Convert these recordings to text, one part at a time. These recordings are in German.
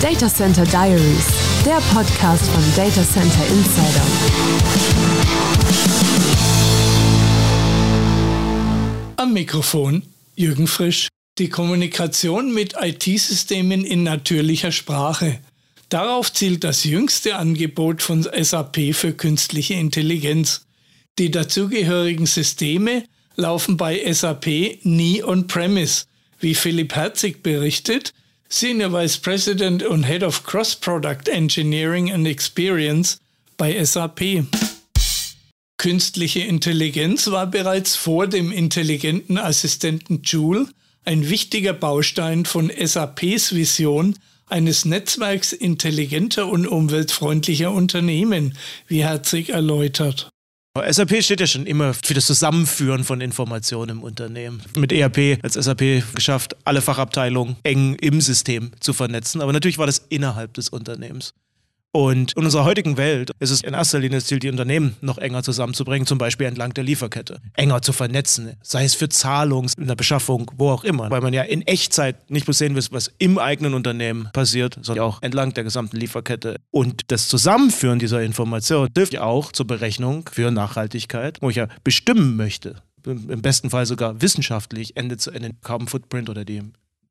Data Center Diaries, der Podcast von Data Center Insider. Am Mikrofon Jürgen Frisch. Die Kommunikation mit IT-Systemen in natürlicher Sprache. Darauf zielt das jüngste Angebot von SAP für künstliche Intelligenz. Die dazugehörigen Systeme laufen bei SAP nie on-premise. Wie Philipp Herzig berichtet, Senior Vice President und Head of Cross-Product Engineering and Experience bei SAP. Künstliche Intelligenz war bereits vor dem intelligenten Assistenten Joule ein wichtiger Baustein von SAPs Vision eines Netzwerks intelligenter und umweltfreundlicher Unternehmen, wie Herzig erläutert. SAP steht ja schon immer für das Zusammenführen von Informationen im Unternehmen. Mit ERP als SAP geschafft, alle Fachabteilungen eng im System zu vernetzen. Aber natürlich war das innerhalb des Unternehmens. Und in unserer heutigen Welt ist es in erster Linie das Ziel, die Unternehmen noch enger zusammenzubringen, zum Beispiel entlang der Lieferkette, enger zu vernetzen, sei es für Zahlungs-, in der Beschaffung, wo auch immer, weil man ja in Echtzeit nicht bloß sehen will, was im eigenen Unternehmen passiert, sondern auch entlang der gesamten Lieferkette. Und das Zusammenführen dieser Information hilft ja auch zur Berechnung für Nachhaltigkeit, wo ich ja bestimmen möchte, im besten Fall sogar wissenschaftlich Ende zu Ende Carbon Footprint oder die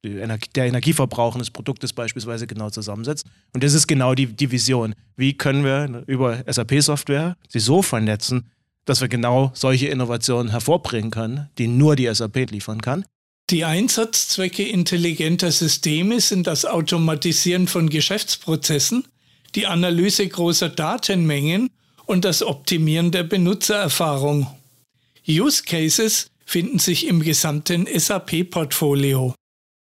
der Energieverbrauch eines Produktes beispielsweise genau zusammensetzt. Und das ist genau die, die Vision. Wie können wir über SAP-Software sie so vernetzen, dass wir genau solche Innovationen hervorbringen können, die nur die SAP liefern kann. Die Einsatzzwecke intelligenter Systeme sind das Automatisieren von Geschäftsprozessen, die Analyse großer Datenmengen und das Optimieren der Benutzererfahrung. Use Cases finden sich im gesamten SAP-Portfolio.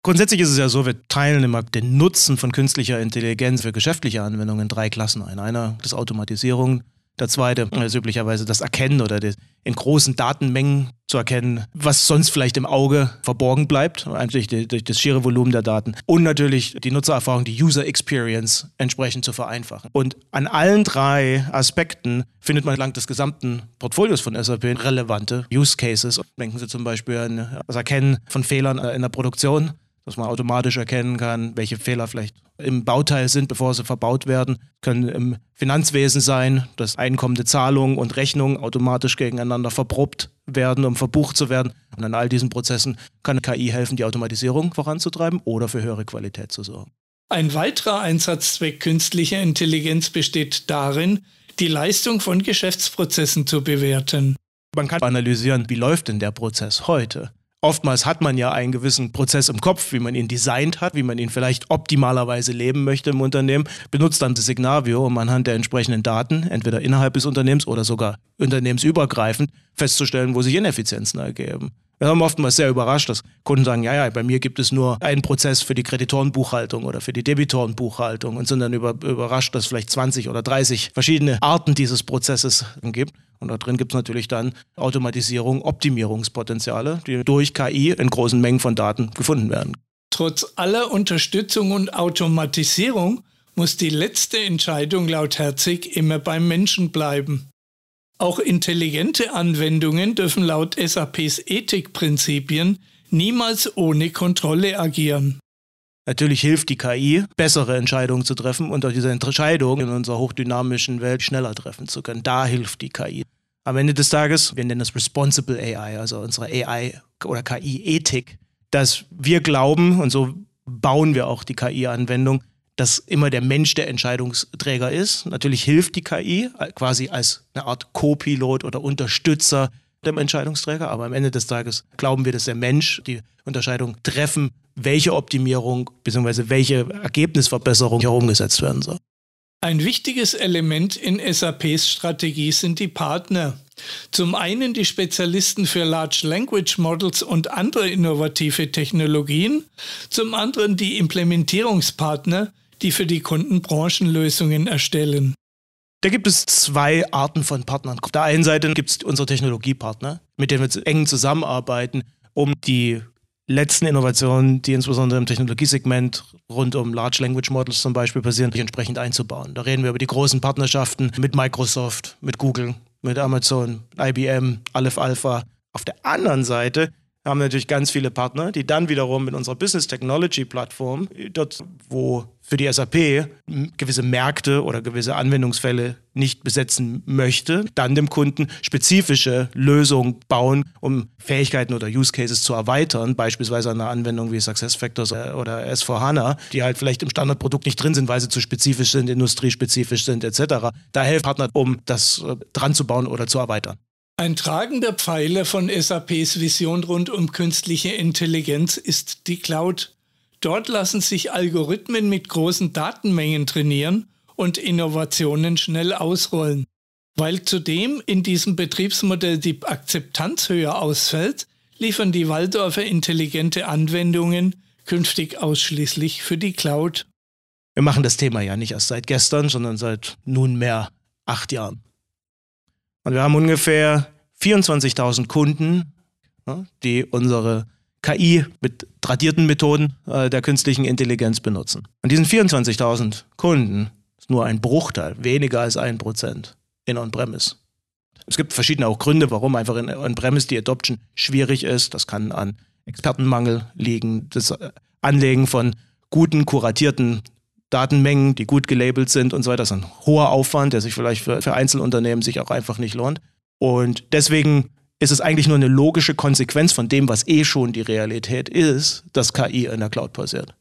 Grundsätzlich ist es ja so, wir teilen immer den Nutzen von künstlicher Intelligenz für geschäftliche Anwendungen in drei Klassen ein. Einer ist Automatisierung, der zweite ist üblicherweise das Erkennen oder die, in großen Datenmengen zu erkennen, was sonst vielleicht im Auge verborgen bleibt, die, durch das schiere Volumen der Daten. Und natürlich die Nutzererfahrung, die User Experience entsprechend zu vereinfachen. Und an allen drei Aspekten findet man entlang des gesamten Portfolios von SAP relevante Use Cases. Denken Sie zum Beispiel an das Erkennen von Fehlern in der Produktion dass man automatisch erkennen kann, welche Fehler vielleicht im Bauteil sind, bevor sie verbaut werden. Können im Finanzwesen sein, dass einkommende Zahlungen und Rechnungen automatisch gegeneinander verprobt werden, um verbucht zu werden. Und an all diesen Prozessen kann KI helfen, die Automatisierung voranzutreiben oder für höhere Qualität zu sorgen. Ein weiterer Einsatzzweck künstlicher Intelligenz besteht darin, die Leistung von Geschäftsprozessen zu bewerten. Man kann analysieren, wie läuft denn der Prozess heute? Oftmals hat man ja einen gewissen Prozess im Kopf, wie man ihn designt hat, wie man ihn vielleicht optimalerweise leben möchte im Unternehmen, benutzt dann das Signavio, um anhand der entsprechenden Daten, entweder innerhalb des Unternehmens oder sogar unternehmensübergreifend, festzustellen, wo sich Ineffizienzen ergeben. Wir haben oftmals sehr überrascht, dass Kunden sagen, ja, ja, bei mir gibt es nur einen Prozess für die Kreditorenbuchhaltung oder für die Debitorenbuchhaltung und sind dann über, überrascht, dass es vielleicht 20 oder 30 verschiedene Arten dieses Prozesses gibt. Und da drin gibt es natürlich dann Automatisierung, Optimierungspotenziale, die durch KI in großen Mengen von Daten gefunden werden. Trotz aller Unterstützung und Automatisierung muss die letzte Entscheidung laut Herzig immer beim Menschen bleiben. Auch intelligente Anwendungen dürfen laut SAPs Ethikprinzipien niemals ohne Kontrolle agieren. Natürlich hilft die KI, bessere Entscheidungen zu treffen und auch diese Entscheidungen in unserer hochdynamischen Welt schneller treffen zu können. Da hilft die KI. Am Ende des Tages, wir nennen das Responsible AI, also unsere AI oder KI-Ethik, dass wir glauben, und so bauen wir auch die KI-Anwendung, dass immer der Mensch der Entscheidungsträger ist. Natürlich hilft die KI quasi als eine Art Co-Pilot oder Unterstützer dem Entscheidungsträger, aber am Ende des Tages glauben wir, dass der Mensch die Unterscheidung treffen, welche Optimierung bzw. welche Ergebnisverbesserung hier umgesetzt werden soll. Ein wichtiges Element in SAPs Strategie sind die Partner. Zum einen die Spezialisten für Large Language Models und andere innovative Technologien, zum anderen die Implementierungspartner, die für die Kunden Branchenlösungen erstellen. Da gibt es zwei Arten von Partnern. Auf der einen Seite gibt es unsere Technologiepartner, mit denen wir eng zusammenarbeiten, um die letzten Innovationen, die insbesondere im Technologiesegment rund um Large Language Models zum Beispiel passieren, entsprechend einzubauen. Da reden wir über die großen Partnerschaften mit Microsoft, mit Google, mit Amazon, IBM, Aleph Alpha. Auf der anderen Seite haben natürlich ganz viele Partner, die dann wiederum mit unserer Business Technology Plattform, dort wo für die SAP gewisse Märkte oder gewisse Anwendungsfälle nicht besetzen möchte, dann dem Kunden spezifische Lösungen bauen, um Fähigkeiten oder Use Cases zu erweitern, beispielsweise eine Anwendung wie SuccessFactors oder S4HANA, die halt vielleicht im Standardprodukt nicht drin sind, weil sie zu spezifisch sind, industriespezifisch sind etc. Da helfen Partner, um das äh, dran zu bauen oder zu erweitern. Ein tragender Pfeiler von SAPs Vision rund um künstliche Intelligenz ist die Cloud. Dort lassen sich Algorithmen mit großen Datenmengen trainieren und Innovationen schnell ausrollen. Weil zudem in diesem Betriebsmodell die Akzeptanz höher ausfällt, liefern die Waldorfer intelligente Anwendungen künftig ausschließlich für die Cloud. Wir machen das Thema ja nicht erst seit gestern, sondern seit nunmehr acht Jahren. Und wir haben ungefähr 24.000 Kunden, die unsere KI mit tradierten Methoden äh, der künstlichen Intelligenz benutzen. Und diesen 24.000 Kunden ist nur ein Bruchteil, weniger als ein Prozent in On-Premise. Es gibt verschiedene auch Gründe, warum einfach in On-Premise die Adoption schwierig ist. Das kann an Expertenmangel liegen, das Anlegen von guten, kuratierten Datenmengen, die gut gelabelt sind und so weiter. Das ist ein hoher Aufwand, der sich vielleicht für, für Einzelunternehmen sich auch einfach nicht lohnt. Und deswegen ist es eigentlich nur eine logische Konsequenz von dem, was eh schon die Realität ist, dass KI in der Cloud passiert.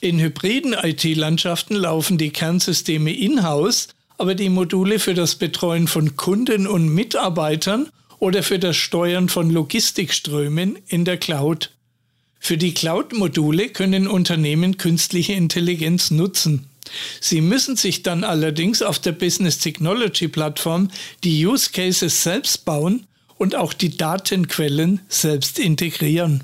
In hybriden IT-Landschaften laufen die Kernsysteme in-house, aber die Module für das Betreuen von Kunden und Mitarbeitern oder für das Steuern von Logistikströmen in der Cloud. Für die Cloud-Module können Unternehmen künstliche Intelligenz nutzen. Sie müssen sich dann allerdings auf der Business Technology Plattform die Use Cases selbst bauen und auch die Datenquellen selbst integrieren.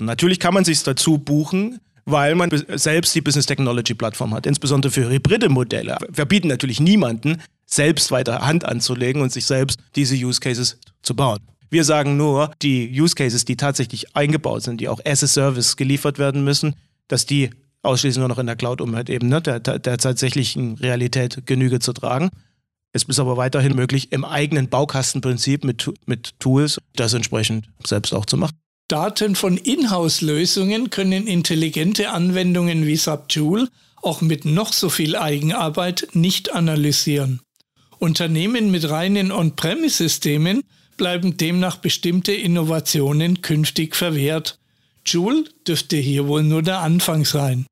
Natürlich kann man sich dazu buchen, weil man selbst die Business Technology Plattform hat, insbesondere für hybride Modelle. Wir bieten natürlich niemanden, selbst weiter Hand anzulegen und sich selbst diese Use Cases zu bauen. Wir sagen nur, die Use Cases, die tatsächlich eingebaut sind, die auch as a Service geliefert werden müssen, dass die ausschließlich nur noch in der Cloud, um halt eben ne, der, der tatsächlichen Realität Genüge zu tragen. Es ist aber weiterhin möglich, im eigenen Baukastenprinzip mit, mit Tools das entsprechend selbst auch zu machen. Daten von Inhouse-Lösungen können intelligente Anwendungen wie Subjoule auch mit noch so viel Eigenarbeit nicht analysieren. Unternehmen mit reinen On-Premise-Systemen bleiben demnach bestimmte Innovationen künftig verwehrt. Joule dürfte hier wohl nur der Anfang sein.